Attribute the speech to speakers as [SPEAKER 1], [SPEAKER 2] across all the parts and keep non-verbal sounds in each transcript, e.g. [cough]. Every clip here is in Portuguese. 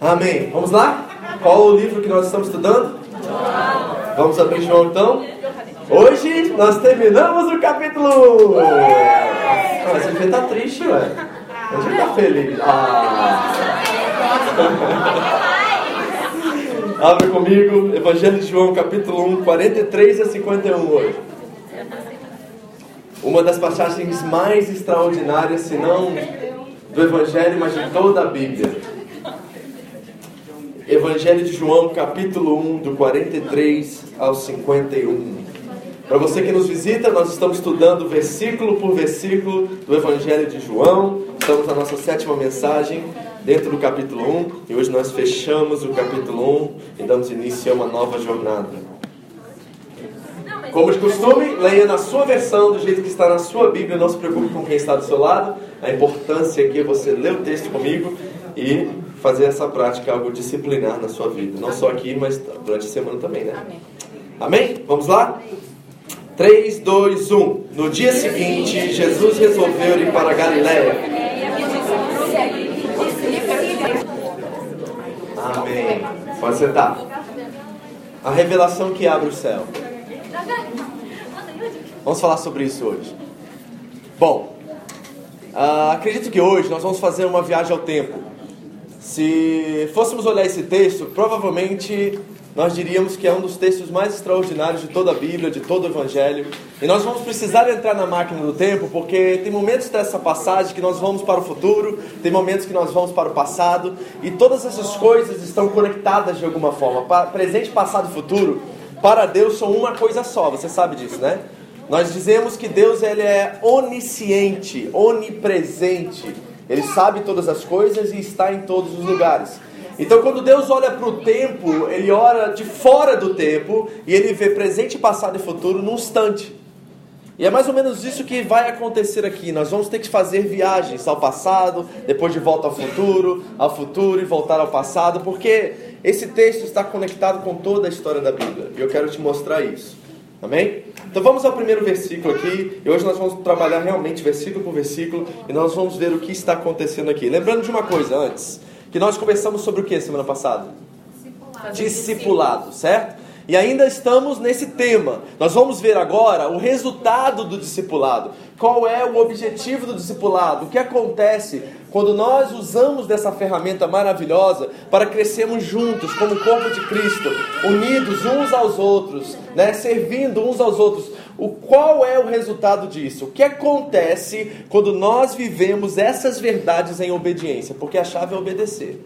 [SPEAKER 1] Amém. Vamos lá? Qual o livro que nós estamos estudando? Vamos abrir João então? Hoje nós terminamos o capítulo 1. Ah, esse filho tá triste, ué. Gente tá feliz. Ah. [laughs] Abre comigo, Evangelho de João, capítulo 1, 43 a 51 hoje. Uma das passagens mais extraordinárias, se não do Evangelho, mas de toda a Bíblia. Evangelho de João, capítulo 1, do 43 ao 51. Para você que nos visita, nós estamos estudando versículo por versículo do Evangelho de João. Estamos na nossa sétima mensagem dentro do capítulo 1 e hoje nós fechamos o capítulo 1 e damos início a uma nova jornada. Como de costume, leia na sua versão, do jeito que está na sua Bíblia. Não se preocupe com quem está do seu lado. A importância é você ler o texto comigo e fazer essa prática algo disciplinar na sua vida. Não só aqui, mas durante a semana também, né? Amém? Vamos lá? 3, 2, 1. No dia seguinte, Jesus resolveu ir para a Galiléia. Amém. Pode sentar. A revelação que abre o céu. Vamos falar sobre isso hoje. Bom, ah, acredito que hoje nós vamos fazer uma viagem ao tempo. Se fôssemos olhar esse texto, provavelmente nós diríamos que é um dos textos mais extraordinários de toda a Bíblia, de todo o Evangelho. E nós vamos precisar entrar na máquina do tempo, porque tem momentos dessa passagem que nós vamos para o futuro, tem momentos que nós vamos para o passado, e todas essas coisas estão conectadas de alguma forma. Presente, passado e futuro, para Deus são uma coisa só, você sabe disso, né? Nós dizemos que Deus ele é onisciente, onipresente. Ele sabe todas as coisas e está em todos os lugares. Então, quando Deus olha para o tempo, Ele olha de fora do tempo e Ele vê presente, passado e futuro num instante. E é mais ou menos isso que vai acontecer aqui. Nós vamos ter que fazer viagens ao passado, depois de volta ao futuro, ao futuro e voltar ao passado, porque esse texto está conectado com toda a história da Bíblia. E eu quero te mostrar isso. Amém? Então vamos ao primeiro versículo aqui. E hoje nós vamos trabalhar realmente versículo por versículo e nós vamos ver o que está acontecendo aqui. Lembrando de uma coisa antes, que nós conversamos sobre o que semana passada? Discipulado, Discipulado certo? E ainda estamos nesse tema. Nós vamos ver agora o resultado do discipulado. Qual é o objetivo do discipulado? O que acontece quando nós usamos dessa ferramenta maravilhosa para crescermos juntos, como corpo de Cristo, unidos uns aos outros, né? servindo uns aos outros. O qual é o resultado disso? O que acontece quando nós vivemos essas verdades em obediência? Porque a chave é obedecer.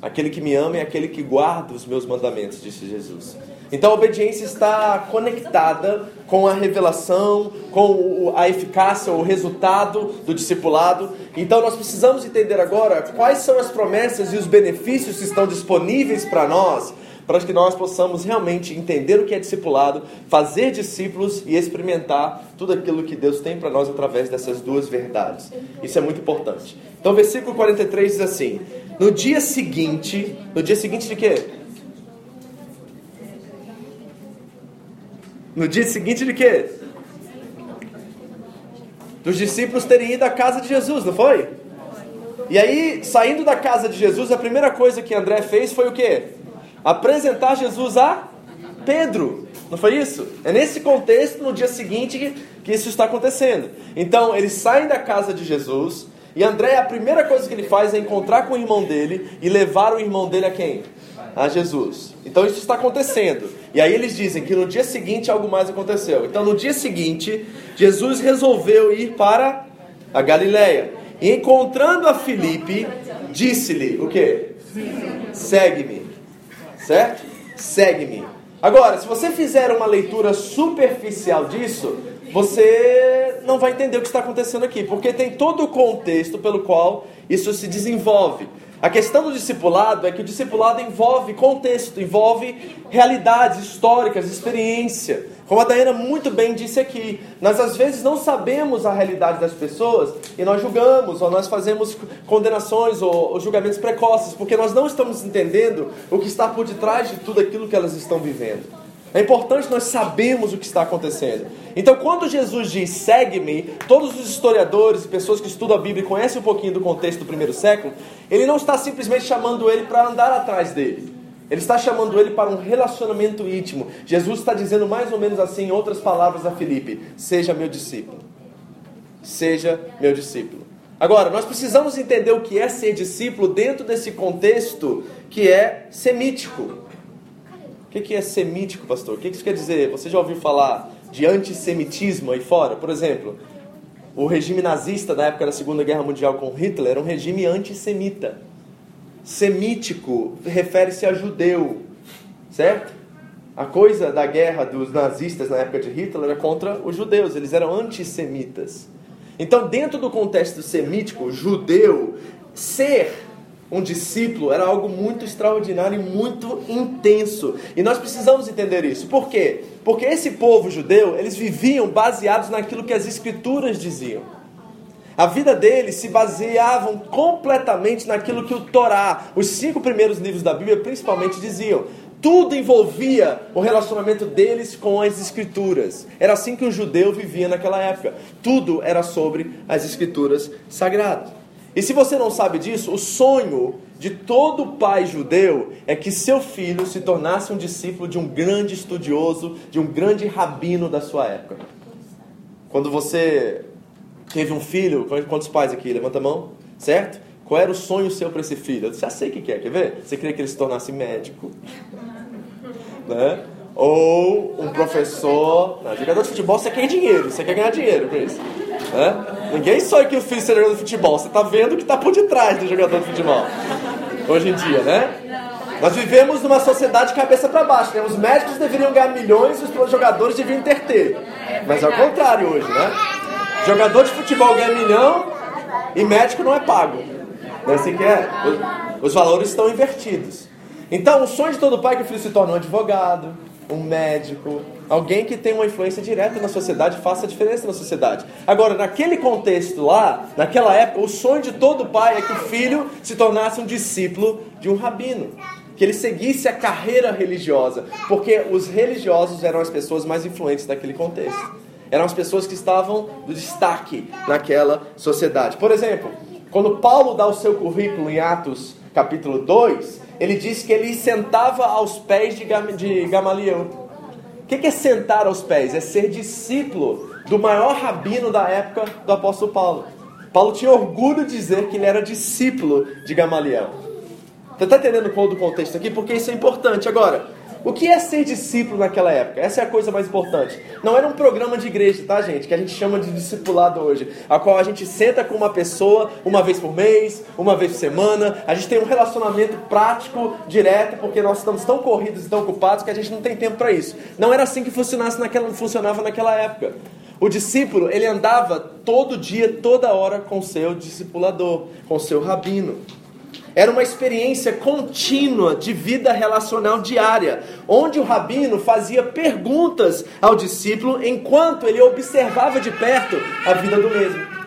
[SPEAKER 1] Aquele que me ama é aquele que guarda os meus mandamentos, disse Jesus. Então a obediência está conectada com a revelação, com a eficácia, o resultado do discipulado. Então nós precisamos entender agora quais são as promessas e os benefícios que estão disponíveis para nós, para que nós possamos realmente entender o que é discipulado, fazer discípulos e experimentar tudo aquilo que Deus tem para nós através dessas duas verdades. Isso é muito importante. Então, versículo 43 diz assim: No dia seguinte, no dia seguinte de quê? No dia seguinte de quê? Dos discípulos terem ido à casa de Jesus, não foi? E aí, saindo da casa de Jesus, a primeira coisa que André fez foi o quê? Apresentar Jesus a Pedro. Não foi isso? É nesse contexto, no dia seguinte, que, que isso está acontecendo. Então, eles saem da casa de Jesus, e André, a primeira coisa que ele faz é encontrar com o irmão dele e levar o irmão dele a quem? A Jesus. Então isso está acontecendo. E aí eles dizem que no dia seguinte algo mais aconteceu. Então no dia seguinte, Jesus resolveu ir para a Galileia. E encontrando a Filipe, disse-lhe o quê? Segue-me. Certo? Segue-me. Agora, se você fizer uma leitura superficial disso, você não vai entender o que está acontecendo aqui, porque tem todo o contexto pelo qual isso se desenvolve. A questão do discipulado é que o discipulado envolve contexto, envolve realidades históricas, experiência. Como a Dayana muito bem disse aqui, nós às vezes não sabemos a realidade das pessoas e nós julgamos, ou nós fazemos condenações ou, ou julgamentos precoces, porque nós não estamos entendendo o que está por detrás de tudo aquilo que elas estão vivendo. É importante nós sabermos o que está acontecendo. Então, quando Jesus diz segue-me, todos os historiadores e pessoas que estudam a Bíblia e conhecem um pouquinho do contexto do primeiro século, ele não está simplesmente chamando ele para andar atrás dele. Ele está chamando ele para um relacionamento íntimo. Jesus está dizendo mais ou menos assim, em outras palavras, a Filipe: Seja meu discípulo. Seja meu discípulo. Agora, nós precisamos entender o que é ser discípulo dentro desse contexto que é semítico. O que é semítico, pastor? O que isso quer dizer? Você já ouviu falar de antissemitismo aí fora? Por exemplo, o regime nazista da época da Segunda Guerra Mundial com Hitler era um regime antissemita. Semítico refere-se a judeu, certo? A coisa da guerra dos nazistas na época de Hitler era contra os judeus, eles eram antissemitas. Então, dentro do contexto semítico, judeu, ser um discípulo era algo muito extraordinário e muito intenso. E nós precisamos entender isso. Por quê? Porque esse povo judeu, eles viviam baseados naquilo que as escrituras diziam. A vida deles se baseavam completamente naquilo que o Torá, os cinco primeiros livros da Bíblia, principalmente diziam. Tudo envolvia o relacionamento deles com as escrituras. Era assim que o judeu vivia naquela época. Tudo era sobre as escrituras sagradas. E se você não sabe disso, o sonho de todo pai judeu é que seu filho se tornasse um discípulo de um grande estudioso, de um grande rabino da sua época. Quando você teve um filho, quantos pais aqui? Levanta a mão, certo? Qual era o sonho seu para esse filho? Eu já sei o que é, quer ver? Você queria que ele se tornasse médico, [laughs] né? Ou um professor. Não, jogador de futebol você quer dinheiro, você quer ganhar dinheiro com isso. Né? Ninguém sonha que o filho seja jogador de futebol. Você está vendo o que está por detrás do jogador de futebol. Hoje em dia, né? Nós vivemos numa sociedade cabeça para baixo. Né? Os médicos deveriam ganhar milhões e os jogadores deviam ter ter. Mas é o contrário hoje, né? Jogador de futebol ganha milhão e médico não é pago. Não é assim que é? Os valores estão invertidos. Então, o sonho de todo pai é que o filho se torne um advogado, um médico, alguém que tem uma influência direta na sociedade, faça a diferença na sociedade. Agora, naquele contexto lá, naquela época, o sonho de todo pai é que o filho se tornasse um discípulo de um rabino. Que ele seguisse a carreira religiosa, porque os religiosos eram as pessoas mais influentes daquele contexto. Eram as pessoas que estavam do destaque naquela sociedade. Por exemplo, quando Paulo dá o seu currículo em Atos capítulo 2, ele diz que ele sentava aos pés de, Gamaliel. O que é sentar aos pés? É ser discípulo do maior rabino da época do apóstolo Paulo. Paulo tinha orgulho de dizer que ele era discípulo de Gamaliel. Você está entendendo qual o contexto aqui? Porque isso é importante. Agora, o que é ser discípulo naquela época? Essa é a coisa mais importante. Não era um programa de igreja, tá, gente? Que a gente chama de discipulado hoje. A qual a gente senta com uma pessoa uma vez por mês, uma vez por semana. A gente tem um relacionamento prático, direto, porque nós estamos tão corridos e tão ocupados que a gente não tem tempo para isso. Não era assim que funcionasse naquela, funcionava naquela época. O discípulo, ele andava todo dia, toda hora com seu discipulador, com seu rabino. Era uma experiência contínua de vida relacional diária, onde o rabino fazia perguntas ao discípulo enquanto ele observava de perto a vida do mesmo.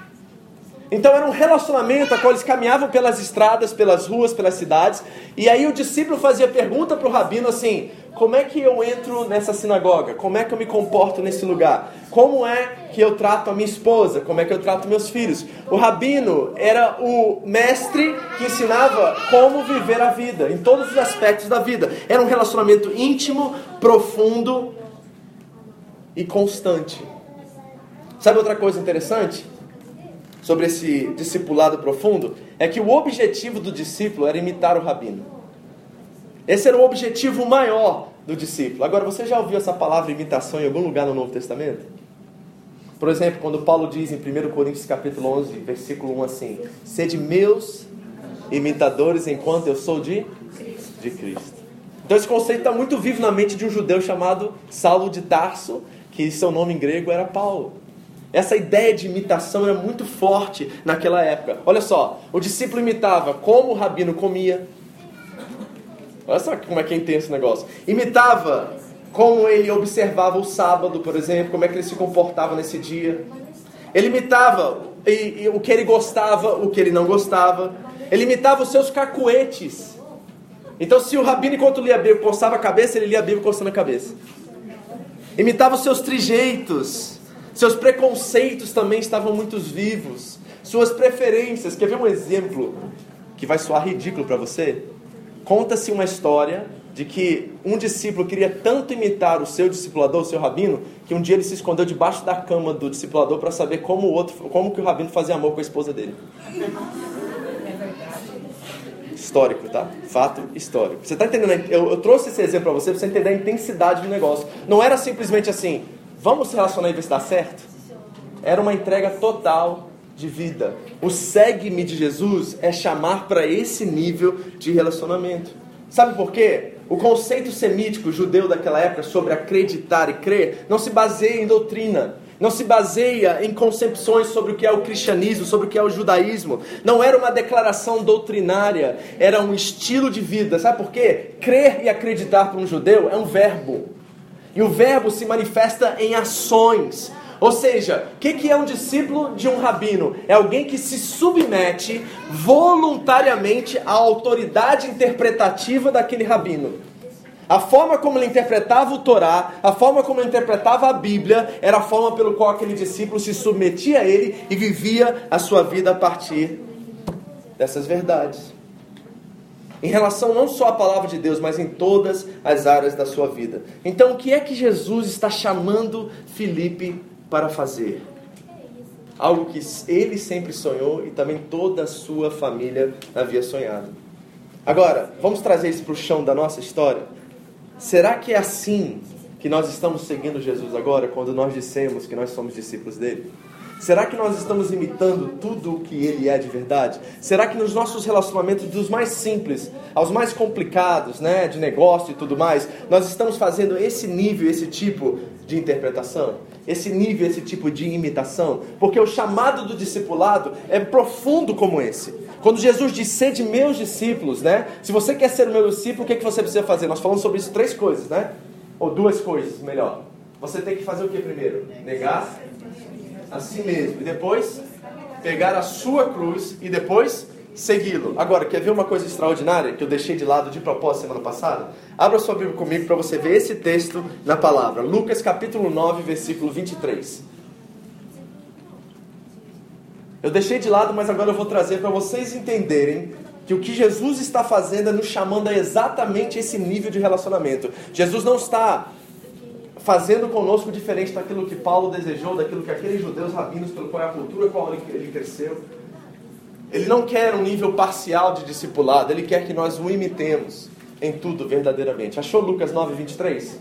[SPEAKER 1] Então era um relacionamento a qual eles caminhavam pelas estradas, pelas ruas, pelas cidades, e aí o discípulo fazia pergunta para o rabino assim: como é que eu entro nessa sinagoga? Como é que eu me comporto nesse lugar? Como é que eu trato a minha esposa? Como é que eu trato meus filhos? O rabino era o mestre que ensinava como viver a vida, em todos os aspectos da vida. Era um relacionamento íntimo, profundo e constante. Sabe outra coisa interessante? Sobre esse discipulado profundo é que o objetivo do discípulo era imitar o rabino. Esse era o objetivo maior do discípulo. Agora, você já ouviu essa palavra imitação em algum lugar no Novo Testamento? Por exemplo, quando Paulo diz em 1 Coríntios capítulo 11, versículo 1 assim: Sede meus imitadores enquanto eu sou de, de Cristo. Então esse conceito está muito vivo na mente de um judeu chamado Saulo de Tarso, que seu nome em grego era Paulo. Essa ideia de imitação era muito forte naquela época. Olha só, o discípulo imitava como o rabino comia. Olha só como é que é intenso o negócio. Imitava como ele observava o sábado, por exemplo, como é que ele se comportava nesse dia. Ele imitava e, e, o que ele gostava, o que ele não gostava. Ele imitava os seus cacuetes. Então, se o rabino, enquanto lia a Bíblia, coçava a cabeça, ele lia a Bíblia coçando a cabeça. Imitava os seus trejeitos. Seus preconceitos também estavam muito vivos. Suas preferências. Quer ver um exemplo que vai soar ridículo para você? Conta-se uma história de que um discípulo queria tanto imitar o seu discipulador, o seu rabino, que um dia ele se escondeu debaixo da cama do discipulador para saber como o outro, como que o rabino fazia amor com a esposa dele. Histórico, tá? Fato histórico. Você está entendendo? Eu, eu trouxe esse exemplo para você para você entender a intensidade do negócio. Não era simplesmente assim, Vamos se relacionar e ver se dá certo? Era uma entrega total de vida. O segue-me de Jesus é chamar para esse nível de relacionamento. Sabe por quê? O conceito semítico judeu daquela época sobre acreditar e crer não se baseia em doutrina, não se baseia em concepções sobre o que é o cristianismo, sobre o que é o judaísmo. Não era uma declaração doutrinária, era um estilo de vida. Sabe por quê? Crer e acreditar para um judeu é um verbo. E o verbo se manifesta em ações. Ou seja, o que, é um discípulo de um rabino? É alguém que se submete voluntariamente à autoridade interpretativa daquele rabino. A forma como ele interpretava o Torá, a forma como ele interpretava a Bíblia, era a forma pelo qual aquele discípulo se submetia a ele e vivia a sua vida a partir dessas verdades em relação não só à palavra de Deus, mas em todas as áreas da sua vida. Então, o que é que Jesus está chamando Felipe para fazer? Algo que ele sempre sonhou e também toda a sua família havia sonhado. Agora, vamos trazer isso para o chão da nossa história? Será que é assim que nós estamos seguindo Jesus agora, quando nós dissemos que nós somos discípulos dele? Será que nós estamos imitando tudo o que ele é de verdade? Será que nos nossos relacionamentos, dos mais simples aos mais complicados, né, de negócio e tudo mais, nós estamos fazendo esse nível, esse tipo de interpretação? Esse nível, esse tipo de imitação? Porque o chamado do discipulado é profundo como esse. Quando Jesus diz, sede meus discípulos, né? Se você quer ser meu discípulo, o que, é que você precisa fazer? Nós falamos sobre isso três coisas, né? Ou duas coisas, melhor. Você tem que fazer o que primeiro? Negar a si mesmo. E depois pegar a sua cruz e depois segui-lo. Agora, quer ver uma coisa extraordinária que eu deixei de lado de propósito semana passada? Abra sua Bíblia comigo para você ver esse texto na palavra. Lucas capítulo 9, versículo 23. Eu deixei de lado, mas agora eu vou trazer para vocês entenderem que o que Jesus está fazendo é nos chamando a exatamente esse nível de relacionamento. Jesus não está fazendo conosco diferente daquilo que Paulo desejou, daquilo que aqueles judeus rabinos, pelo qual é a cultura qual ele cresceu. Ele não quer um nível parcial de discipulado, ele quer que nós o imitemos em tudo verdadeiramente. Achou Lucas 9, 23?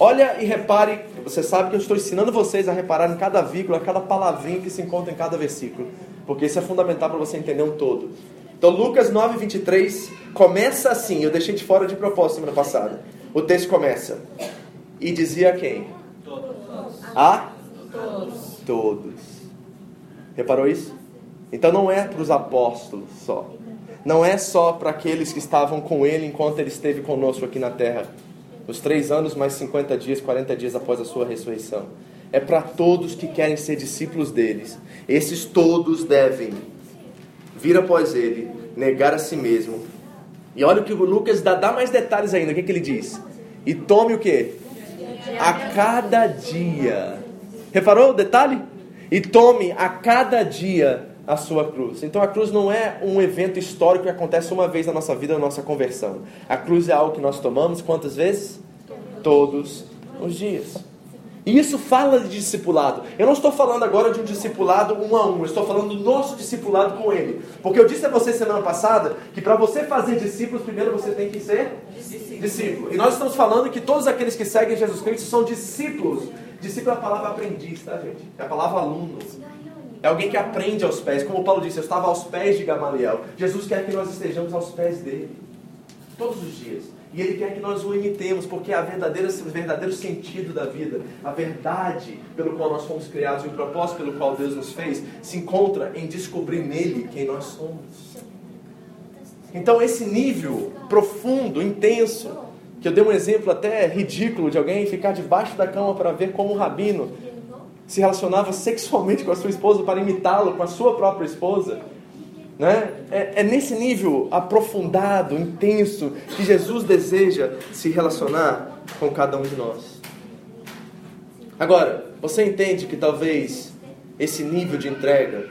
[SPEAKER 1] Olha e repare, você sabe que eu estou ensinando vocês a reparar em cada vírgula, cada palavrinha que se encontra em cada versículo, porque isso é fundamental para você entender um todo. Então, Lucas 9, 23 começa assim, eu deixei de fora de propósito semana passada. O texto começa: e dizia a quem? Todos. A? Todos. Todos. Reparou isso? Então não é para os apóstolos só. Não é só para aqueles que estavam com ele enquanto ele esteve conosco aqui na terra. Os três anos mais 50 dias, 40 dias após a sua ressurreição. É para todos que querem ser discípulos deles. Esses todos devem vir após ele, negar a si mesmo. E olha o que o Lucas dá, dá mais detalhes ainda. O que, que ele diz? E tome o que? A cada dia. Reparou o detalhe? E tome a cada dia a sua cruz. Então a cruz não é um evento histórico que acontece uma vez na nossa vida, na nossa conversão. A cruz é algo que nós tomamos quantas vezes? Todos os dias. E isso fala de discipulado. Eu não estou falando agora de um discipulado um a um, eu estou falando do nosso discipulado com ele. Porque eu disse a você semana passada que para você fazer discípulos, primeiro você tem que ser discípulo. discípulo. E nós estamos falando que todos aqueles que seguem Jesus Cristo são discípulos. Discípulo é a palavra aprendiz, tá, gente? É a palavra aluno. É alguém que aprende aos pés. Como Paulo disse, eu estava aos pés de Gamaliel. Jesus quer que nós estejamos aos pés dele. Todos os dias. E Ele quer que nós o imitemos, porque verdadeira, o verdadeiro sentido da vida, a verdade pelo qual nós fomos criados e o propósito pelo qual Deus nos fez, se encontra em descobrir nele quem nós somos. Então, esse nível profundo, intenso, que eu dei um exemplo até ridículo de alguém ficar debaixo da cama para ver como o rabino se relacionava sexualmente com a sua esposa para imitá-lo com a sua própria esposa. Né? É, é nesse nível aprofundado, intenso, que Jesus deseja se relacionar com cada um de nós. Agora, você entende que talvez esse nível de entrega,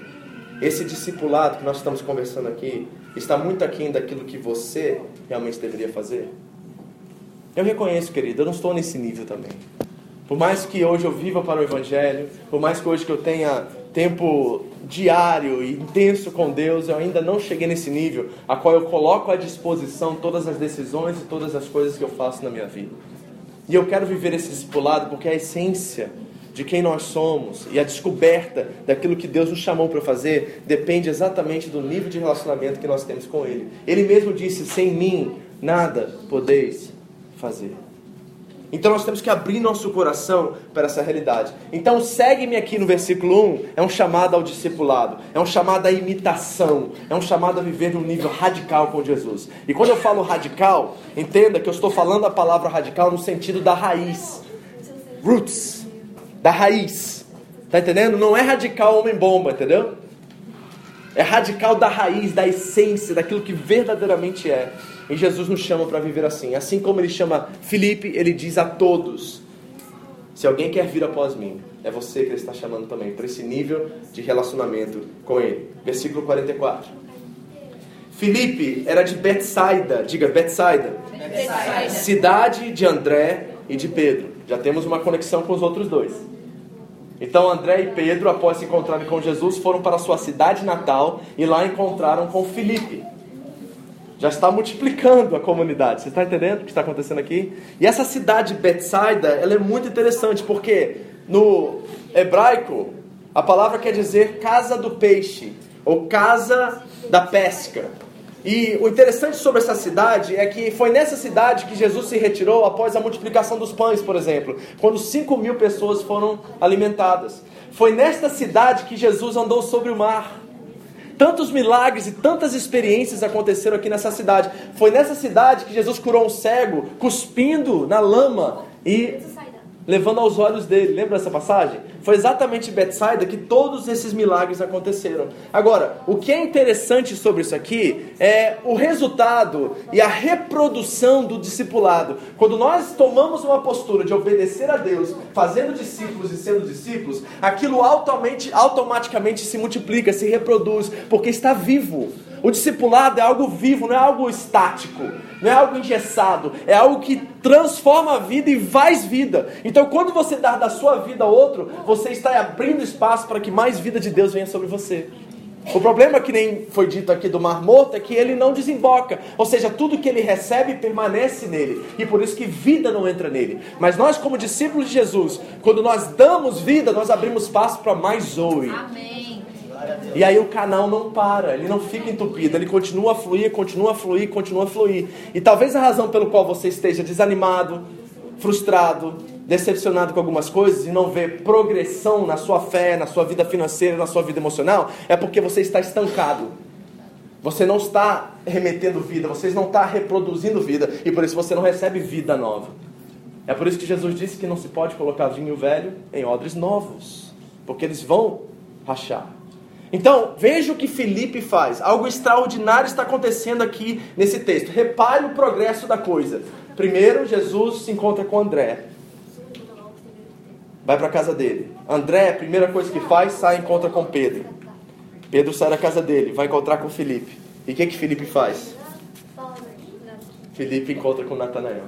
[SPEAKER 1] esse discipulado que nós estamos conversando aqui, está muito aquém daquilo que você realmente deveria fazer? Eu reconheço, querido, eu não estou nesse nível também. Por mais que hoje eu viva para o Evangelho, por mais que hoje que eu tenha tempo diário e intenso com Deus, eu ainda não cheguei nesse nível a qual eu coloco à disposição todas as decisões e todas as coisas que eu faço na minha vida. E eu quero viver esse discipulado porque a essência de quem nós somos e a descoberta daquilo que Deus nos chamou para fazer depende exatamente do nível de relacionamento que nós temos com Ele. Ele mesmo disse: sem mim nada podeis fazer. Então nós temos que abrir nosso coração para essa realidade. Então segue-me aqui no versículo 1, é um chamado ao discipulado, é um chamado à imitação, é um chamado a viver num nível radical com Jesus. E quando eu falo radical, entenda que eu estou falando a palavra radical no sentido da raiz. Roots, da raiz. Tá entendendo? Não é radical homem-bomba, entendeu? É radical da raiz, da essência, daquilo que verdadeiramente é. E Jesus nos chama para viver assim. Assim como ele chama Felipe, ele diz a todos: Se alguém quer vir após mim, é você que ele está chamando também, para esse nível de relacionamento com ele. Versículo 44. Felipe era de Betsaida, diga Betsaida, Betsaida, cidade de André e de Pedro. Já temos uma conexão com os outros dois. Então André e Pedro, após se encontrarem com Jesus, foram para sua cidade natal e lá encontraram com Felipe já está multiplicando a comunidade. Você está entendendo o que está acontecendo aqui? E essa cidade Betsaida, ela é muito interessante porque no hebraico a palavra quer dizer casa do peixe ou casa da pesca. E o interessante sobre essa cidade é que foi nessa cidade que Jesus se retirou após a multiplicação dos pães, por exemplo, quando 5 mil pessoas foram alimentadas. Foi nesta cidade que Jesus andou sobre o mar. Tantos milagres e tantas experiências aconteceram aqui nessa cidade. Foi nessa cidade que Jesus curou um cego, cuspindo na lama e levando aos olhos dele. Lembra dessa passagem? Foi exatamente em Betsaida que todos esses milagres aconteceram. Agora, o que é interessante sobre isso aqui é o resultado e a reprodução do discipulado. Quando nós tomamos uma postura de obedecer a Deus, fazendo discípulos e sendo discípulos, aquilo automaticamente se multiplica, se reproduz, porque está vivo. O discipulado é algo vivo, não é algo estático, não é algo engessado, é algo que transforma a vida e faz vida. Então, quando você dá da sua vida a outro, você está abrindo espaço para que mais vida de Deus venha sobre você. O problema que nem foi dito aqui do Mar Morto é que ele não desemboca, ou seja, tudo que ele recebe permanece nele, e por isso que vida não entra nele. Mas nós, como discípulos de Jesus, quando nós damos vida, nós abrimos espaço para mais zoe. Amém. E aí o canal não para, ele não fica entupido, ele continua a fluir, continua a fluir, continua a fluir. E talvez a razão pelo qual você esteja desanimado, frustrado, decepcionado com algumas coisas e não vê progressão na sua fé, na sua vida financeira, na sua vida emocional, é porque você está estancado. Você não está remetendo vida, você não está reproduzindo vida e por isso você não recebe vida nova. É por isso que Jesus disse que não se pode colocar vinho velho em odres novos, porque eles vão rachar. Então, veja o que Felipe faz. Algo extraordinário está acontecendo aqui nesse texto. Repare o progresso da coisa. Primeiro, Jesus se encontra com André. Vai para a casa dele. André, a primeira coisa que faz, sai e encontra com Pedro. Pedro sai da casa dele, vai encontrar com Felipe. E o que que Felipe faz? Felipe encontra com Natanael.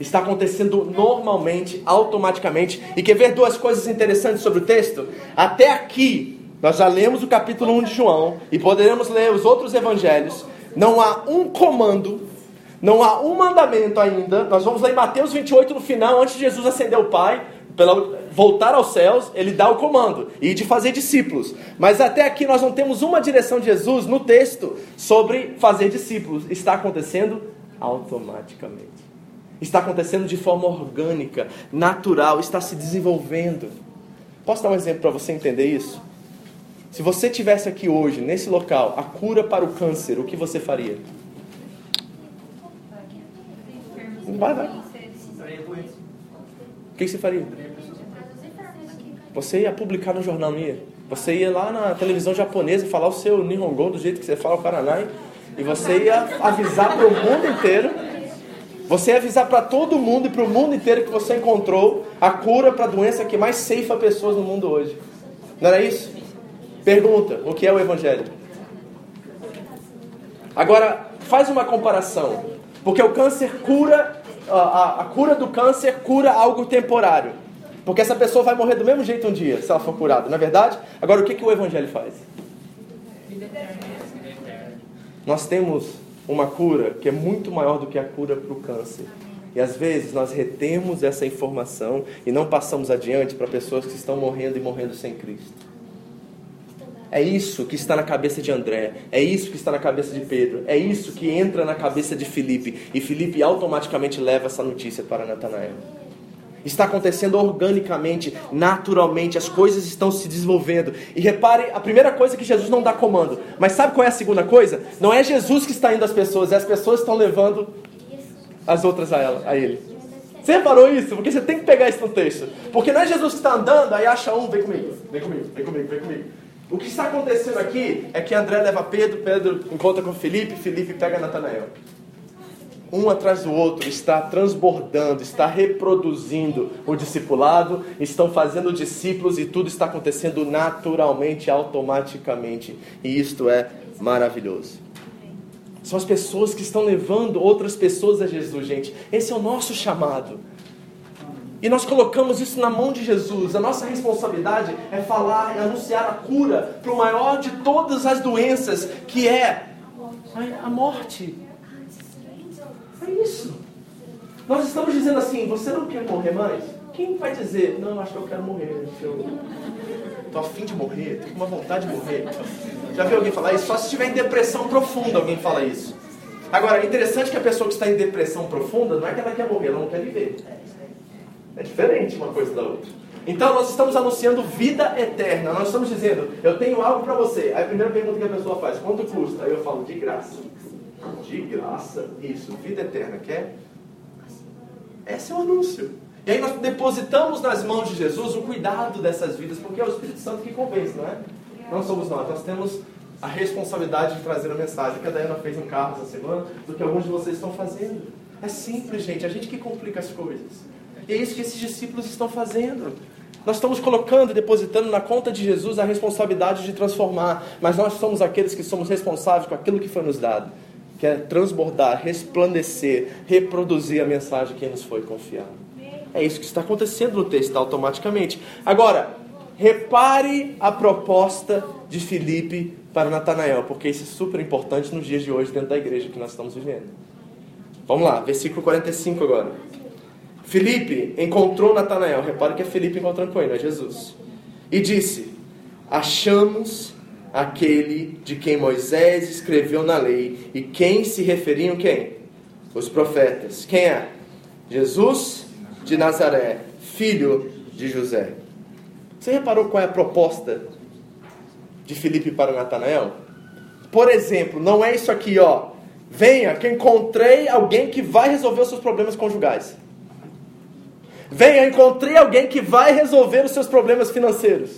[SPEAKER 1] Está acontecendo normalmente, automaticamente. E quer ver duas coisas interessantes sobre o texto? Até aqui, nós já lemos o capítulo 1 de João e poderemos ler os outros evangelhos. Não há um comando, não há um mandamento ainda. Nós vamos ler em Mateus 28 no final, antes de Jesus ascender o Pai, pela, voltar aos céus, ele dá o comando e de fazer discípulos. Mas até aqui nós não temos uma direção de Jesus no texto sobre fazer discípulos. Está acontecendo automaticamente. Está acontecendo de forma orgânica, natural, está se desenvolvendo. Posso dar um exemplo para você entender isso? Se você tivesse aqui hoje, nesse local, a cura para o câncer, o que você faria? Vai, vai. O que você faria? Você ia publicar no jornal, não ia? Você ia lá na televisão japonesa falar o seu Nihongo do jeito que você fala o Karanai. E você ia avisar para o mundo inteiro. Você ia avisar para todo mundo e para o mundo inteiro que você encontrou a cura para a doença que mais ceifa pessoas no mundo hoje. Não era isso? Pergunta: o que é o Evangelho? Agora, faz uma comparação. Porque o câncer cura, a, a, cura do câncer cura algo temporário. Porque essa pessoa vai morrer do mesmo jeito um dia, se ela for curada, não é verdade? Agora, o que, que o Evangelho faz? Nós temos uma cura que é muito maior do que a cura para o câncer. E às vezes nós retemos essa informação e não passamos adiante para pessoas que estão morrendo e morrendo sem Cristo. É isso que está na cabeça de André, é isso que está na cabeça de Pedro, é isso que entra na cabeça de Felipe. E Felipe automaticamente leva essa notícia para Natanael. Está acontecendo organicamente, naturalmente, as coisas estão se desenvolvendo. E repare, a primeira coisa é que Jesus não dá comando. Mas sabe qual é a segunda coisa? Não é Jesus que está indo às pessoas, é as pessoas que estão levando as outras a, ela, a ele. Você reparou isso? Porque você tem que pegar isso no texto. Porque não é Jesus que está andando, aí acha um, vem comigo, vem comigo, vem comigo, vem comigo. O que está acontecendo aqui é que André leva Pedro, Pedro encontra com Felipe, Felipe pega Natanael um atrás do outro, está transbordando, está reproduzindo o discipulado, estão fazendo discípulos e tudo está acontecendo naturalmente, automaticamente. E isto é maravilhoso. São as pessoas que estão levando outras pessoas a Jesus, gente. Esse é o nosso chamado. E nós colocamos isso na mão de Jesus. A nossa responsabilidade é falar e anunciar a cura para o maior de todas as doenças, que é a morte. É isso. Nós estamos dizendo assim: você não quer morrer mais? Quem vai dizer, não, acho que eu quero morrer? Eu estou afim de morrer, estou com uma vontade de morrer. Já viu alguém falar isso? Só se estiver em depressão profunda alguém fala isso. Agora, é interessante que a pessoa que está em depressão profunda não é que ela quer morrer, ela não quer viver. É diferente uma coisa da outra. Então nós estamos anunciando vida eterna. Nós estamos dizendo, eu tenho algo para você. Aí a primeira pergunta que a pessoa faz, quanto custa? Aí eu falo, de graça. De graça, isso, vida eterna, quer? Esse é o anúncio. E aí nós depositamos nas mãos de Jesus o cuidado dessas vidas, porque é o Espírito Santo que convence, não é? Não somos nós, nós temos a responsabilidade de trazer a mensagem que a Dayana fez em Carlos essa semana, do que alguns de vocês estão fazendo. É simples, gente, a gente que complica as coisas. E é isso que esses discípulos estão fazendo. Nós estamos colocando, depositando na conta de Jesus a responsabilidade de transformar, mas nós somos aqueles que somos responsáveis com aquilo que foi nos dado que é transbordar, resplandecer, reproduzir a mensagem que nos foi confiada. É isso que está acontecendo no texto automaticamente. Agora, repare a proposta de Filipe para Natanael, porque isso é super importante nos dias de hoje dentro da igreja que nós estamos vivendo. Vamos lá, versículo 45 agora. Filipe encontrou Natanael, repare que é Filipe encontrando com ele, é Jesus. E disse: Achamos aquele de quem Moisés escreveu na lei. E quem se referiam quem? Os profetas. Quem é? Jesus de Nazaré, filho de José. Você reparou qual é a proposta de Filipe para Natanael? Por exemplo, não é isso aqui, ó. Venha, que encontrei alguém que vai resolver os seus problemas conjugais. Venha, encontrei alguém que vai resolver os seus problemas financeiros.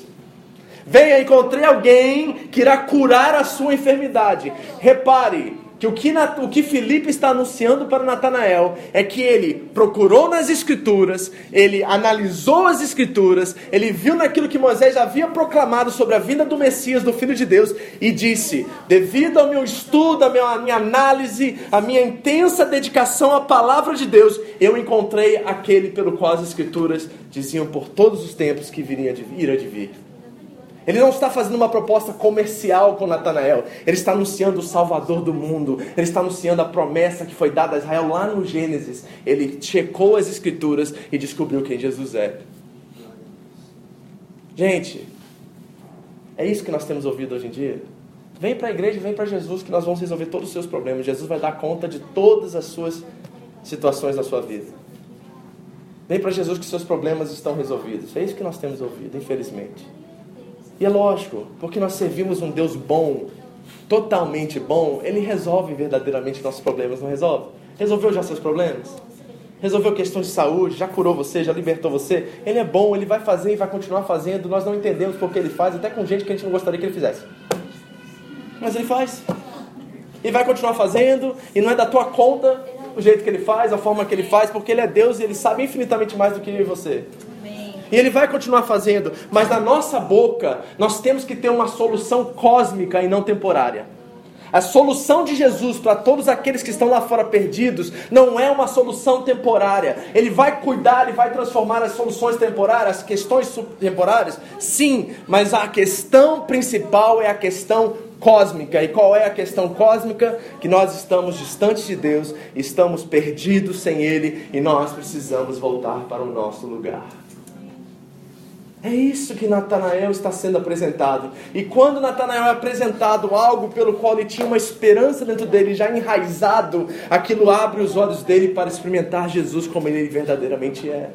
[SPEAKER 1] Venha, encontrei alguém que irá curar a sua enfermidade. Repare que o que, o que Filipe está anunciando para Natanael é que ele procurou nas Escrituras, ele analisou as Escrituras, ele viu naquilo que Moisés havia proclamado sobre a vinda do Messias, do Filho de Deus, e disse: devido ao meu estudo, à minha, análise, à minha intensa dedicação à palavra de Deus, eu encontrei aquele pelo qual as Escrituras diziam por todos os tempos que viria de vir. Ele não está fazendo uma proposta comercial com Natanael. Ele está anunciando o Salvador do mundo. Ele está anunciando a promessa que foi dada a Israel lá no Gênesis. Ele checou as Escrituras e descobriu quem Jesus é. Gente, é isso que nós temos ouvido hoje em dia? Vem para a igreja, vem para Jesus que nós vamos resolver todos os seus problemas. Jesus vai dar conta de todas as suas situações da sua vida. Vem para Jesus que seus problemas estão resolvidos. É isso que nós temos ouvido, infelizmente. E é lógico, porque nós servimos um Deus bom, totalmente bom, Ele resolve verdadeiramente nossos problemas, não resolve? Resolveu já seus problemas? Resolveu questões de saúde, já curou você, já libertou você? Ele é bom, Ele vai fazer e vai continuar fazendo. Nós não entendemos porque Ele faz, até com gente que a gente não gostaria que Ele fizesse. Mas Ele faz. E vai continuar fazendo, e não é da tua conta o jeito que Ele faz, a forma que Ele faz, porque Ele é Deus e Ele sabe infinitamente mais do que eu e você. E Ele vai continuar fazendo, mas na nossa boca nós temos que ter uma solução cósmica e não temporária. A solução de Jesus para todos aqueles que estão lá fora perdidos não é uma solução temporária. Ele vai cuidar e vai transformar as soluções temporárias, as questões temporárias, sim, mas a questão principal é a questão cósmica. E qual é a questão cósmica? Que nós estamos distantes de Deus, estamos perdidos sem Ele e nós precisamos voltar para o nosso lugar. É isso que Natanael está sendo apresentado. E quando Natanael é apresentado algo pelo qual ele tinha uma esperança dentro dele, já enraizado, aquilo abre os olhos dele para experimentar Jesus como ele verdadeiramente é.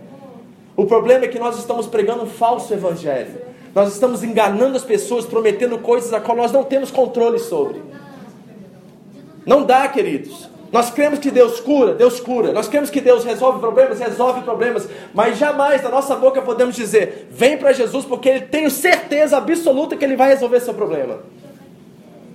[SPEAKER 1] O problema é que nós estamos pregando um falso evangelho. Nós estamos enganando as pessoas, prometendo coisas a qual nós não temos controle sobre. Não dá, queridos. Nós cremos que Deus cura, Deus cura. Nós cremos que Deus resolve problemas, resolve problemas. Mas jamais da nossa boca podemos dizer: vem para Jesus, porque Ele tenho certeza absoluta que Ele vai resolver seu problema.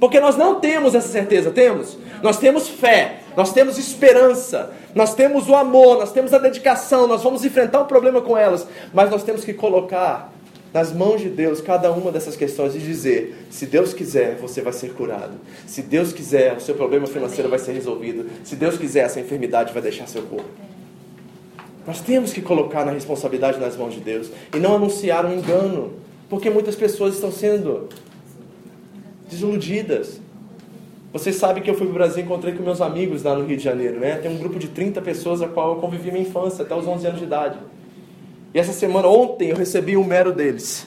[SPEAKER 1] Porque nós não temos essa certeza, temos? Nós temos fé, nós temos esperança, nós temos o amor, nós temos a dedicação, nós vamos enfrentar o problema com elas, mas nós temos que colocar nas mãos de Deus cada uma dessas questões e dizer: se Deus quiser, você vai ser curado. Se Deus quiser, o seu problema financeiro vai ser resolvido. Se Deus quiser, essa enfermidade vai deixar seu corpo. Nós temos que colocar na responsabilidade nas mãos de Deus e não anunciar um engano, porque muitas pessoas estão sendo desiludidas. Você sabe que eu fui para o Brasil e encontrei com meus amigos lá no Rio de Janeiro, né? Tem um grupo de 30 pessoas a qual eu convivi minha infância, até os 11 anos de idade. E essa semana, ontem, eu recebi o mero deles.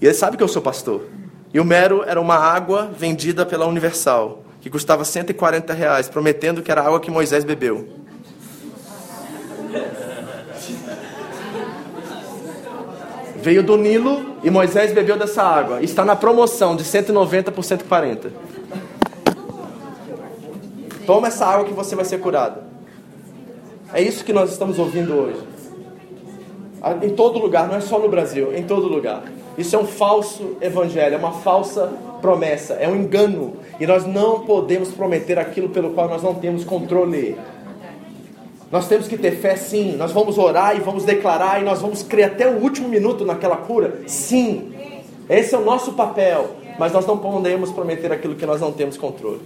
[SPEAKER 1] E eles sabem que eu sou pastor. E o mero era uma água vendida pela Universal, que custava 140 reais, prometendo que era a água que Moisés bebeu. Veio do Nilo e Moisés bebeu dessa água. Está na promoção de 190 por 140. Toma essa água que você vai ser curado. É isso que nós estamos ouvindo hoje. Ah, em todo lugar, não é só no Brasil, em todo lugar. Isso é um falso evangelho, é uma falsa promessa, é um engano. E nós não podemos prometer aquilo pelo qual nós não temos controle. Nós temos que ter fé sim, nós vamos orar e vamos declarar e nós vamos crer até o último minuto naquela cura, sim. Esse é o nosso papel, mas nós não podemos prometer aquilo que nós não temos controle.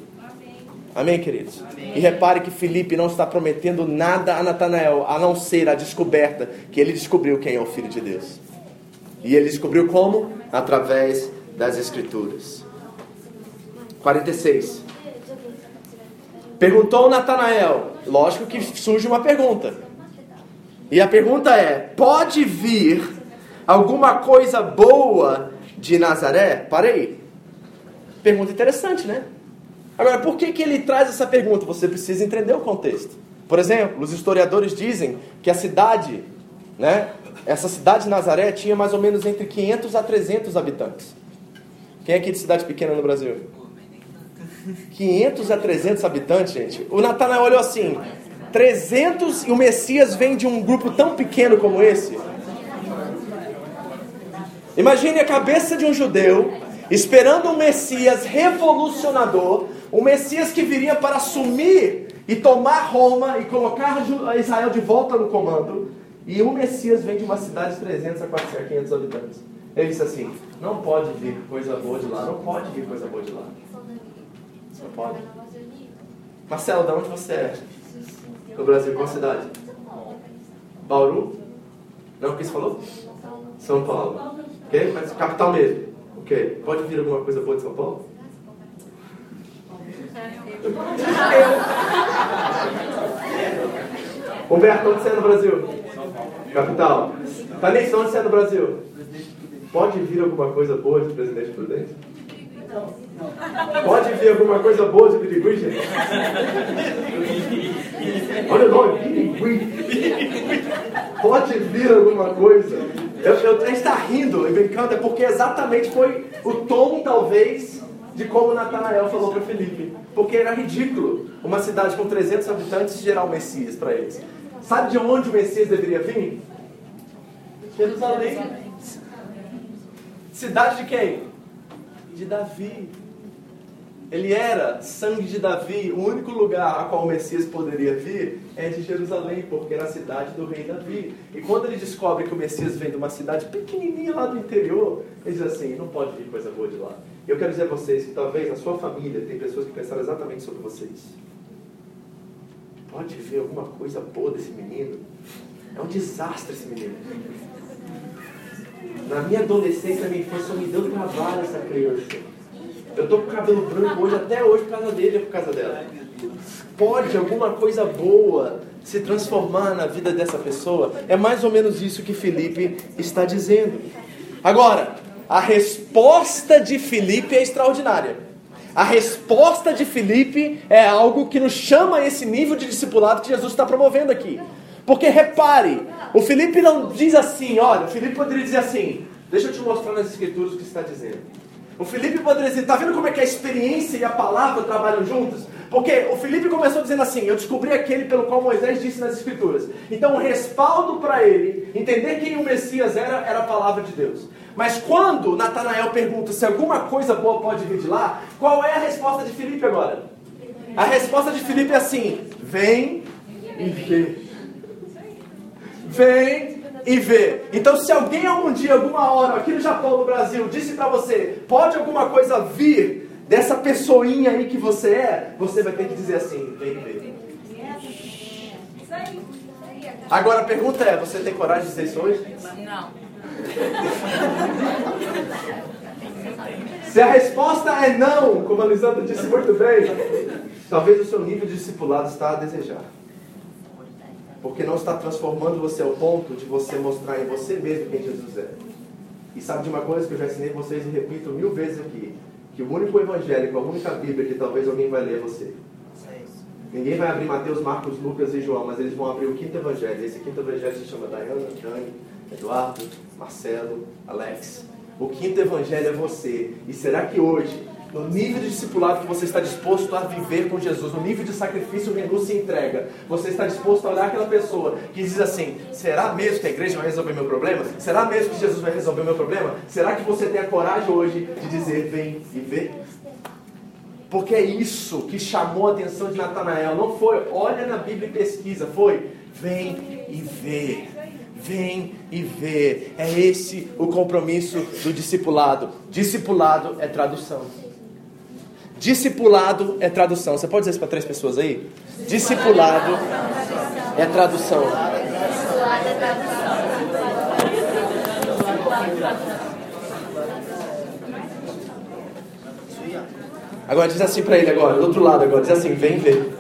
[SPEAKER 1] Amém, queridos? Amém. E repare que Felipe não está prometendo nada a Natanael, a não ser a descoberta que ele descobriu quem é o Filho de Deus. E ele descobriu como? Através das Escrituras. 46. Perguntou Natanael. Lógico que surge uma pergunta. E a pergunta é: pode vir alguma coisa boa de Nazaré? Parei. Pergunta interessante, né? Agora, por que, que ele traz essa pergunta? Você precisa entender o contexto. Por exemplo, os historiadores dizem que a cidade, né, essa cidade de Nazaré tinha mais ou menos entre 500 a 300 habitantes. Quem é aqui de cidade pequena no Brasil? 500 a 300 habitantes, gente. O Natanael olhou assim: 300 e o Messias vem de um grupo tão pequeno como esse. Imagine a cabeça de um judeu esperando um Messias revolucionador, um Messias que viria para assumir e tomar Roma e colocar Israel de volta no comando. E o Messias vem de uma cidade de 300 a 400, 500 habitantes. Ele disse assim: não pode vir coisa boa de lá, não pode vir coisa boa de lá. Não pode. Marcelo, de onde você é? Do Brasil, qual cidade? Bauru? Não, o que você falou? São Paulo. Ok? Mas capital mesmo. Ok. Pode vir alguma coisa boa de São Paulo? Humberto, onde você é no Brasil? Capital. Tanissa, onde você é no Brasil? Pode vir alguma coisa boa de Presidente Prudente? Pode vir alguma coisa boa de birigui, gente? Olha o nome, birigui. Pode vir alguma coisa. Eu, eu, a gente está rindo e brincando, é porque exatamente foi o tom, talvez, de como Natanael falou para Felipe. Porque era ridículo uma cidade com 300 habitantes gerar o Messias para eles. Sabe de onde o Messias deveria vir? Jerusalém. Cidade de quem? De Davi. Ele era sangue de Davi. O único lugar a qual o Messias poderia vir é de Jerusalém, porque era a cidade do rei Davi. E quando ele descobre que o Messias vem de uma cidade pequenininha lá do interior, ele diz assim: não pode vir coisa boa de lá. Eu quero dizer a vocês que talvez na sua família tem pessoas que pensaram exatamente sobre vocês. Pode ver alguma coisa boa desse menino? É um desastre esse menino. Na minha adolescência, na minha infância, me deu trabalho essa criança. Eu tô com cabelo branco hoje, até hoje, por causa dele ou por causa dela. Pode alguma coisa boa se transformar na vida dessa pessoa? É mais ou menos isso que Felipe está dizendo. Agora, a resposta de Felipe é extraordinária. A resposta de Felipe é algo que nos chama a esse nível de discipulado que Jesus está promovendo aqui. Porque repare, o Felipe não diz assim, olha, o Felipe poderia dizer assim, deixa eu te mostrar nas escrituras o que está dizendo. O Felipe poderia dizer, está vendo como é que a experiência e a palavra trabalham juntos? Porque o Felipe começou dizendo assim: Eu descobri aquele pelo qual Moisés disse nas Escrituras. Então, o respaldo para ele, entender quem o Messias era, era a palavra de Deus. Mas quando Natanael pergunta se alguma coisa boa pode vir de lá, qual é a resposta de Felipe agora? A resposta de Felipe é assim: Vem e vê. Vem e vê. Então, se alguém algum dia, alguma hora, aqui no Japão, no Brasil, disse para você: Pode alguma coisa vir dessa pessoinha aí que você é, você vai ter que dizer assim, vem ver. Agora a pergunta é, você tem coragem de dizer isso hoje?
[SPEAKER 2] Não.
[SPEAKER 1] Se a resposta é não, como a Lisandra disse muito bem, talvez o seu nível de discipulado está a desejar. Porque não está transformando você ao ponto de você mostrar em você mesmo quem Jesus é. E sabe de uma coisa que eu já ensinei vocês e repito mil vezes aqui? que o único evangelho, a única Bíblia que talvez alguém vai ler é você. Ninguém vai abrir Mateus, Marcos, Lucas e João, mas eles vão abrir o quinto evangelho. Esse quinto evangelho se chama Diana, Dani, Eduardo, Marcelo, Alex. O quinto evangelho é você. E será que hoje no nível de discipulado que você está disposto a viver com Jesus, no nível de sacrifício, renúncia e entrega, você está disposto a olhar aquela pessoa que diz assim: será mesmo que a igreja vai resolver meu problema? Será mesmo que Jesus vai resolver meu problema? Será que você tem a coragem hoje de dizer: vem e vê? Porque é isso que chamou a atenção de Natanael. Não foi, olha na Bíblia e pesquisa, foi, vem e vê. Vem e vê. É esse o compromisso do discipulado. Discipulado é tradução. Discipulado é tradução. Você pode dizer isso para três pessoas aí? Discipulado é tradução. Agora diz assim para ele agora, do outro lado agora, diz assim, vem ver.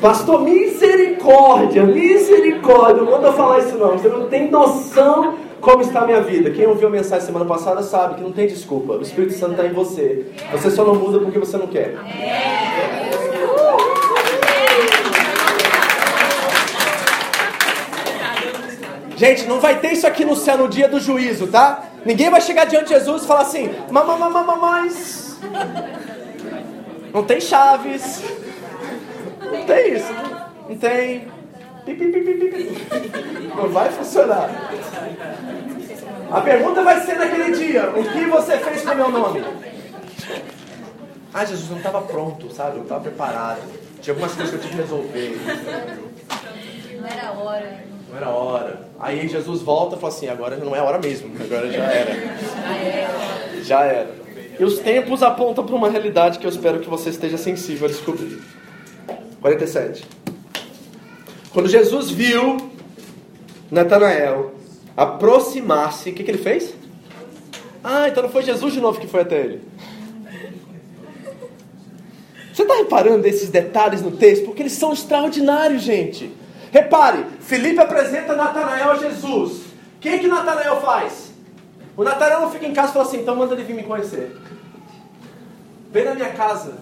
[SPEAKER 1] Pastor, misericórdia, misericórdia. Não manda falar isso não. Você não tem noção como está a minha vida? Quem ouviu a mensagem semana passada sabe que não tem desculpa. O Espírito Santo está em você. Você só não muda porque você não quer. Gente, não vai ter isso aqui no céu no dia do juízo, tá? Ninguém vai chegar diante de Jesus e falar assim: mas. Não tem chaves. Não tem isso. Não tem. Não vai funcionar. A pergunta vai ser naquele dia: O que você fez com o meu nome? Ah, Jesus, não estava pronto, sabe? Não estava preparado. Tinha algumas coisas que eu tinha que resolver.
[SPEAKER 2] Não era hora.
[SPEAKER 1] Não era hora. Aí Jesus volta e fala assim: agora não é hora mesmo, agora já era. Já era. E os tempos apontam para uma realidade que eu espero que você esteja sensível a descobrir. 47. Quando Jesus viu Natanael aproximar-se, o que, que ele fez? Ah, então não foi Jesus de novo que foi até ele. Você está reparando esses detalhes no texto? Porque eles são extraordinários, gente. Repare, Felipe apresenta Natanael a Jesus. O que, que Natanael faz? O Natanael não fica em casa e fala assim, então manda ele vir me conhecer. Vem na minha casa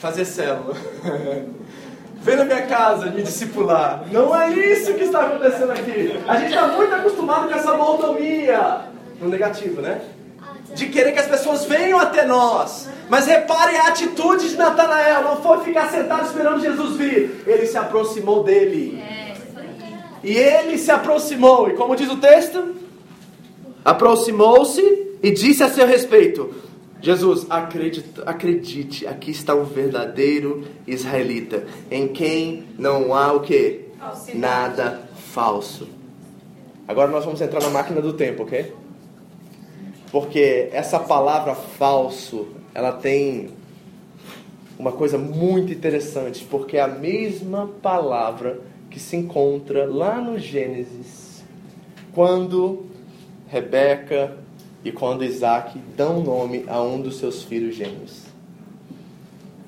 [SPEAKER 1] fazer célula. [laughs] Vem na minha casa me discipular. Não é isso que está acontecendo aqui. A gente está muito acostumado com essa monotomia. No negativo, né? De querer que as pessoas venham até nós. Mas repare a atitude de Natanael. Não foi ficar sentado esperando Jesus vir. Ele se aproximou dele. E ele se aproximou. E como diz o texto? Aproximou-se e disse a seu respeito: Jesus, acredite, acredite, aqui está um verdadeiro israelita, em quem não há o que? Nada falso. Agora nós vamos entrar na máquina do tempo, ok? Porque essa palavra falso, ela tem uma coisa muito interessante, porque é a mesma palavra que se encontra lá no Gênesis, quando Rebeca e quando Isaac dão nome a um dos seus filhos gêmeos.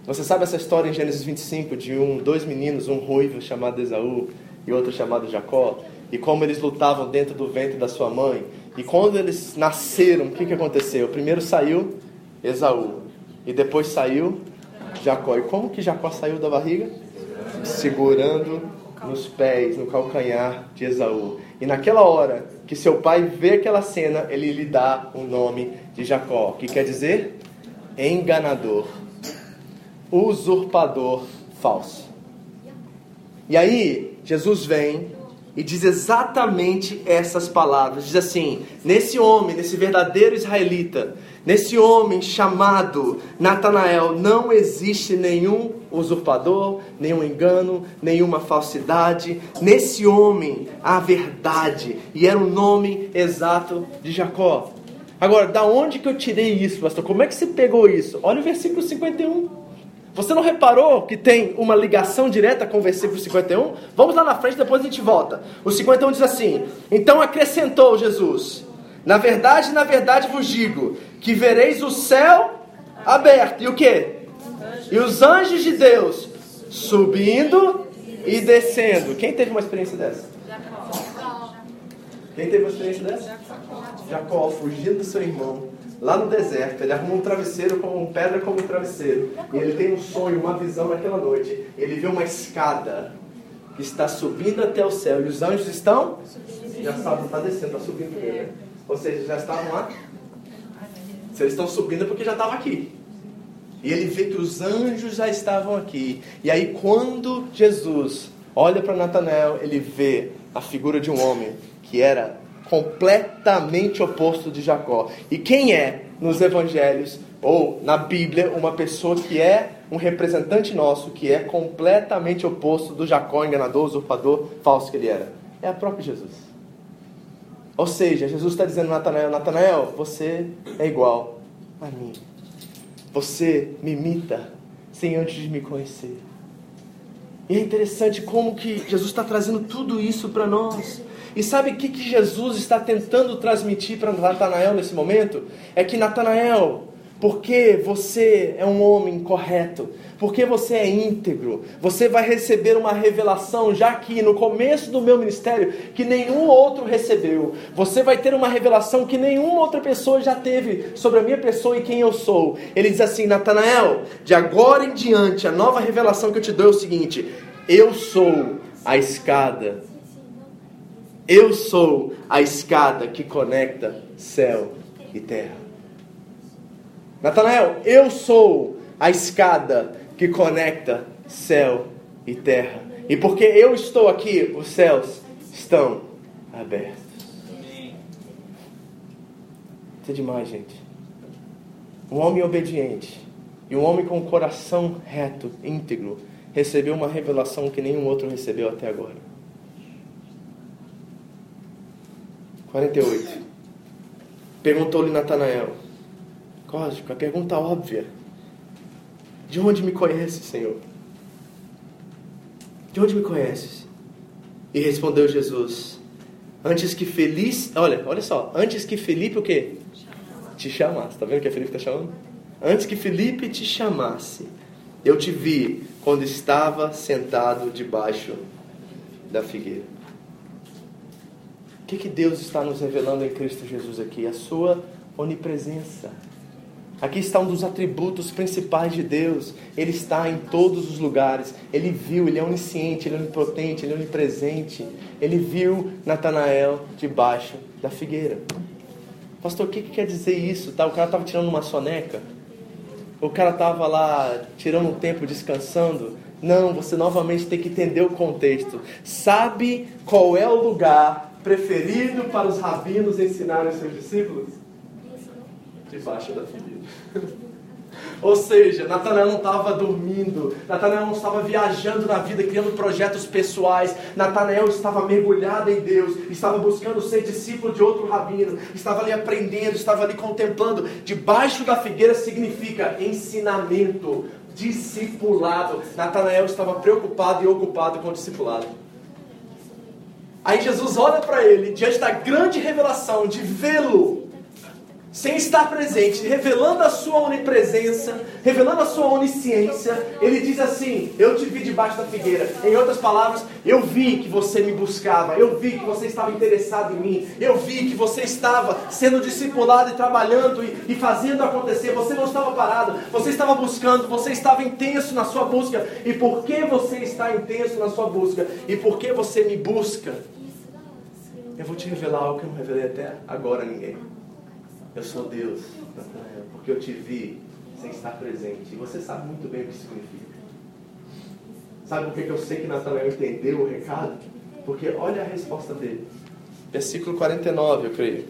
[SPEAKER 1] Você sabe essa história em Gênesis 25 de um, dois meninos, um ruivo chamado Esaú e outro chamado Jacó, e como eles lutavam dentro do ventre da sua mãe. E quando eles nasceram, o que, que aconteceu? Primeiro saiu Esaú, e depois saiu Jacó. E como que Jacó saiu da barriga? Segurando nos pés, no calcanhar de Esaú. E naquela hora que seu pai vê aquela cena, ele lhe dá o nome de Jacó, que quer dizer enganador, usurpador falso. E aí, Jesus vem e diz exatamente essas palavras. Diz assim: nesse homem, nesse verdadeiro israelita, nesse homem chamado Natanael, não existe nenhum usurpador, nenhum engano, nenhuma falsidade. Nesse homem há verdade, e era o nome exato de Jacó. Agora, da onde que eu tirei isso, pastor? Como é que você pegou isso? Olha o versículo 51. Você não reparou que tem uma ligação direta com o versículo 51? Vamos lá na frente, depois a gente volta. O 51 diz assim: Então acrescentou Jesus: Na verdade, na verdade vos digo que vereis o céu aberto e o que? E os anjos de Deus subindo e descendo. Quem teve uma experiência dessa? Quem teve uma experiência dessa? Jacó fugindo do seu irmão lá no deserto, ele arruma um travesseiro com uma pedra como um travesseiro. E ele tem um sonho, uma visão naquela noite. Ele vê uma escada que está subindo até o céu. E os anjos estão? Já estavam, está descendo, está subindo. Ou seja, já estavam lá. Se eles estão subindo é porque já estavam aqui. E ele vê que os anjos já estavam aqui. E aí, quando Jesus olha para Natanael, ele vê a figura de um homem que era completamente oposto de Jacó. E quem é nos evangelhos ou na Bíblia uma pessoa que é um representante nosso que é completamente oposto do Jacó enganador, usurpador, falso que ele era? É a própria Jesus. Ou seja, Jesus está dizendo a Natanael, Natanael, você é igual a mim. Você me imita sem antes de me conhecer. E é interessante como que Jesus está trazendo tudo isso para nós. E sabe o que, que Jesus está tentando transmitir para Natanael nesse momento? É que Natanael, porque você é um homem correto, porque você é íntegro, você vai receber uma revelação já aqui no começo do meu ministério que nenhum outro recebeu. Você vai ter uma revelação que nenhuma outra pessoa já teve sobre a minha pessoa e quem eu sou. Ele diz assim: Natanael, de agora em diante, a nova revelação que eu te dou é o seguinte: eu sou a escada eu sou a escada que conecta céu e terra. Natanael, eu sou a escada que conecta céu e terra. E porque eu estou aqui, os céus estão abertos. Isso é demais, gente. Um homem obediente e um homem com um coração reto, íntegro, recebeu uma revelação que nenhum outro recebeu até agora. 48. Perguntou-lhe Natanael. Cósmico, a pergunta óbvia. De onde me conheces, Senhor? De onde me conheces? E respondeu Jesus: Antes que Feliz, olha, olha só, antes que Felipe o quê? Te chamasse. Tá vendo o que a Felipe está chamando? Antes que Felipe te chamasse, eu te vi quando estava sentado debaixo da figueira. que, que Deus está nos revelando em Cristo Jesus aqui? A sua onipresença. Aqui está um dos atributos principais de Deus. Ele está em todos os lugares. Ele viu, ele é onisciente, ele é onipotente, ele é onipresente. Ele viu Natanael debaixo da figueira. Pastor, o que, que quer dizer isso? Tá? O cara estava tirando uma soneca? O cara estava lá tirando um tempo descansando? Não, você novamente tem que entender o contexto. Sabe qual é o lugar preferido para os rabinos ensinarem seus discípulos? Debaixo da figueira. [laughs] Ou seja, Natanael não estava dormindo, Natanael não estava viajando na vida, criando projetos pessoais, Natanael estava mergulhado em Deus, estava buscando ser discípulo de outro rabino, estava ali aprendendo, estava ali contemplando. Debaixo da figueira significa ensinamento, discipulado. Natanael estava preocupado e ocupado com o discipulado. Aí Jesus olha para ele, diante da grande revelação de vê-lo sem estar presente, revelando a sua onipresença, revelando a sua onisciência, ele diz assim: Eu te vi debaixo da figueira. Em outras palavras, eu vi que você me buscava, eu vi que você estava interessado em mim, eu vi que você estava sendo discipulado e trabalhando e, e fazendo acontecer. Você não estava parado, você estava buscando, você estava intenso na sua busca. E por que você está intenso na sua busca? E por que você me busca? Eu vou te revelar algo que eu não revelei até agora a ninguém. Eu sou Deus, Natanael, [laughs] porque eu te vi sem estar presente. E você sabe muito bem o que significa. Sabe por que eu sei que Natanael entendeu o recado? Porque olha a resposta dele. Versículo 49, eu creio.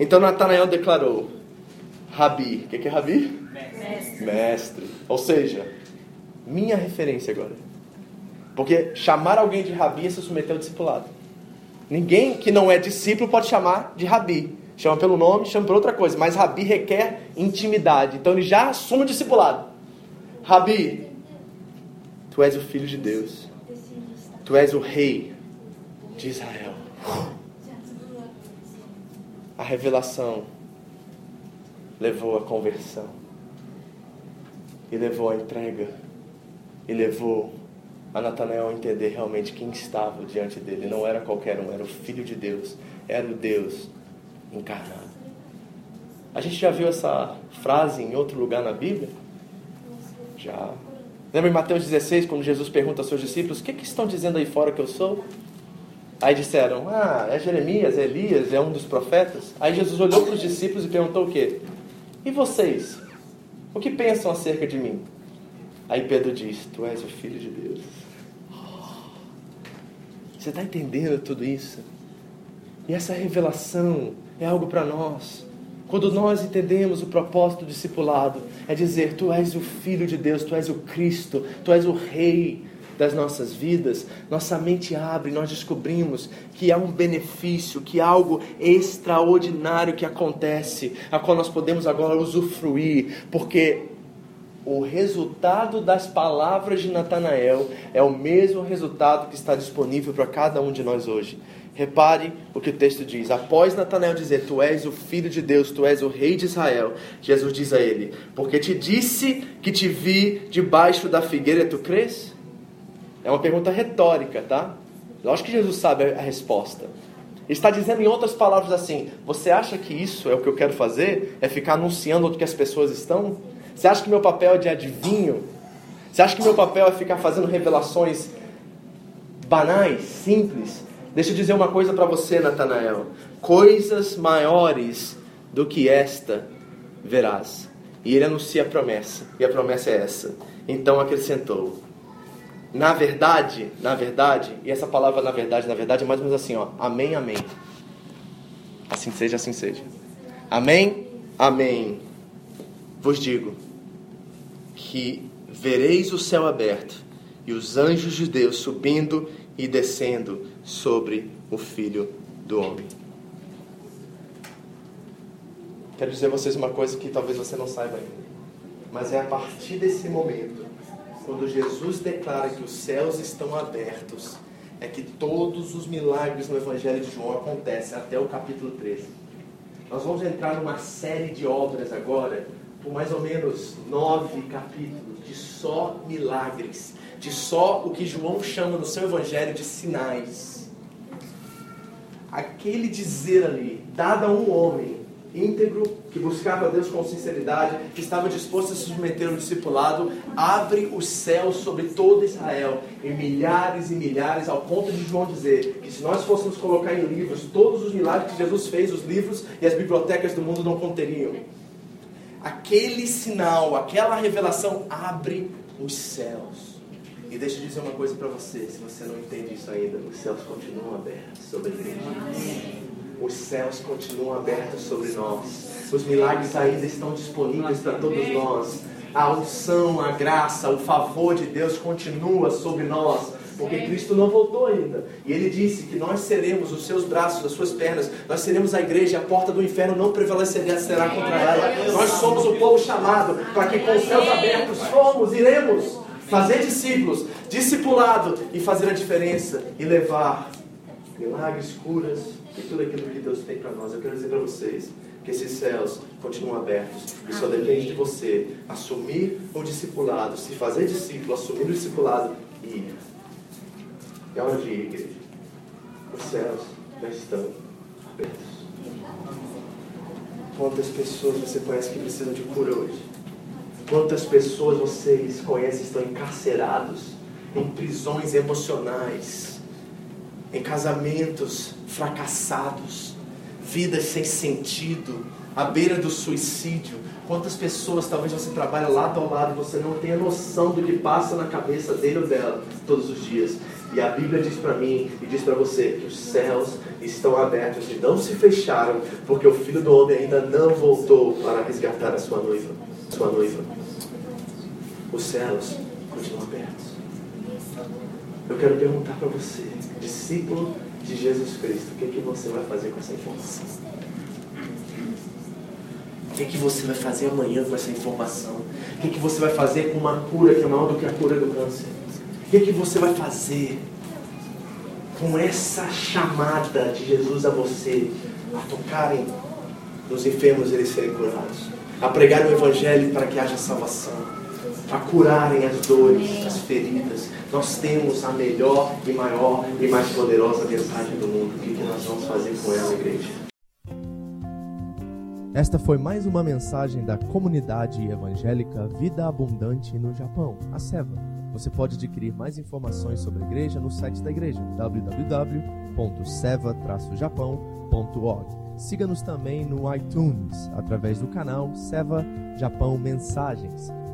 [SPEAKER 1] Então Natanael declarou: Rabi. O que é Rabi?
[SPEAKER 2] Mestre.
[SPEAKER 1] Mestre. Ou seja, minha referência agora. Porque chamar alguém de Rabi é se submeter ao discipulado. Ninguém que não é discípulo pode chamar de Rabi. Chama pelo nome, chama por outra coisa. Mas Rabi requer intimidade. Então ele já assume o discipulado. Rabi, tu és o filho de Deus. Tu és o rei de Israel. A revelação levou à conversão. E levou à entrega. E levou a Natanael a entender realmente quem estava diante dele. Não era qualquer um, era o Filho de Deus. Era o Deus encarnado. A gente já viu essa frase em outro lugar na Bíblia? Já. Lembra em Mateus 16, quando Jesus pergunta aos seus discípulos: O que, que estão dizendo aí fora que eu sou? Aí disseram: Ah, é Jeremias, é Elias, é um dos profetas. Aí Jesus olhou para os discípulos e perguntou o quê? E vocês? O que pensam acerca de mim? Aí Pedro diz: Tu és o filho de Deus. Você está entendendo tudo isso? E essa revelação é algo para nós. Quando nós entendemos o propósito do discipulado, é dizer: Tu és o Filho de Deus, Tu és o Cristo, Tu és o Rei das nossas vidas, nossa mente abre, nós descobrimos que há um benefício, que há algo extraordinário que acontece, a qual nós podemos agora usufruir, porque o resultado das palavras de Natanael é o mesmo resultado que está disponível para cada um de nós hoje. Repare o que o texto diz. Após Natanael dizer: Tu és o filho de Deus, tu és o rei de Israel, Jesus diz a ele: Porque te disse que te vi debaixo da figueira, tu crês? É uma pergunta retórica, tá? Lógico que Jesus sabe a resposta. Ele está dizendo em outras palavras assim: Você acha que isso é o que eu quero fazer? É ficar anunciando o que as pessoas estão? Você acha que meu papel é de adivinho? Você acha que meu papel é ficar fazendo revelações banais, simples? Deixa eu dizer uma coisa para você, Natanael. Coisas maiores do que esta verás. E ele anuncia a promessa. E a promessa é essa. Então acrescentou: Na verdade, na verdade, e essa palavra na verdade, na verdade é mais ou menos assim, ó. Amém, amém. Assim seja, assim seja. Amém, amém. Vos digo que vereis o céu aberto e os anjos de Deus subindo e descendo sobre o Filho do Homem. Quero dizer a vocês uma coisa que talvez você não saiba ainda. Mas é a partir desse momento, quando Jesus declara que os céus estão abertos, é que todos os milagres no Evangelho de João acontecem até o capítulo 13. Nós vamos entrar numa série de obras agora, por mais ou menos nove capítulos, de só milagres, de só o que João chama no seu Evangelho de sinais. Aquele dizer ali, dado a um homem íntegro, que buscava Deus com sinceridade, que estava disposto a se submeter ao discipulado, abre os céus sobre todo Israel, em milhares e milhares, ao ponto de João dizer que se nós fôssemos colocar em livros todos os milagres que Jesus fez, os livros e as bibliotecas do mundo não conteriam. Aquele sinal, aquela revelação abre os céus. E deixa eu dizer uma coisa para você, se você não entende isso ainda, os céus continuam abertos sobre a igreja os céus continuam abertos sobre nós. Os milagres ainda estão disponíveis para todos nós. A unção, a graça, o favor de Deus continua sobre nós. Porque Cristo não voltou ainda. E ele disse que nós seremos os seus braços, as suas pernas. Nós seremos a igreja a porta do inferno não prevalecerá contra ela. Nós somos o povo chamado para que com os céus abertos fomos, iremos fazer discípulos, discipulado e fazer a diferença e levar milagres, curas, e tudo aquilo que Deus tem para nós. Eu quero dizer para vocês que esses céus continuam abertos e só depende de você assumir o discipulado, se fazer discípulo, assumir o discipulado e ir. É hora de ir, igreja. Os céus já estão abertos. Quantas pessoas você conhece que precisam de cura hoje? Quantas pessoas vocês conhecem estão encarcerados em prisões emocionais? em casamentos fracassados, vidas sem sentido, à beira do suicídio. Quantas pessoas talvez você trabalhe lado ao lado você não tenha noção do que passa na cabeça dele ou dela todos os dias. E a Bíblia diz para mim e diz para você que os céus estão abertos e não se fecharam, porque o Filho do Homem ainda não voltou para resgatar a sua noiva. Sua noiva. Os céus continuam abertos. Eu quero perguntar para você, discípulo de Jesus Cristo, o que, é que você vai fazer com essa informação? O que, é que você vai fazer amanhã com essa informação? O que, é que você vai fazer com uma cura que é maior do que a cura do câncer? O que, é que você vai fazer com essa chamada de Jesus a você a tocarem nos enfermos e eles serem curados? A pregar o Evangelho para que haja salvação? A curarem as dores, as feridas. Nós temos a melhor e maior e mais poderosa mensagem do mundo. O que, que nós vamos fazer com ela, igreja?
[SPEAKER 3] Esta foi mais uma mensagem da comunidade evangélica Vida Abundante no Japão, a SEVA. Você pode adquirir mais informações sobre a igreja no site da igreja www.seva-japão.org. Siga-nos também no iTunes através do canal Seva Japão Mensagens.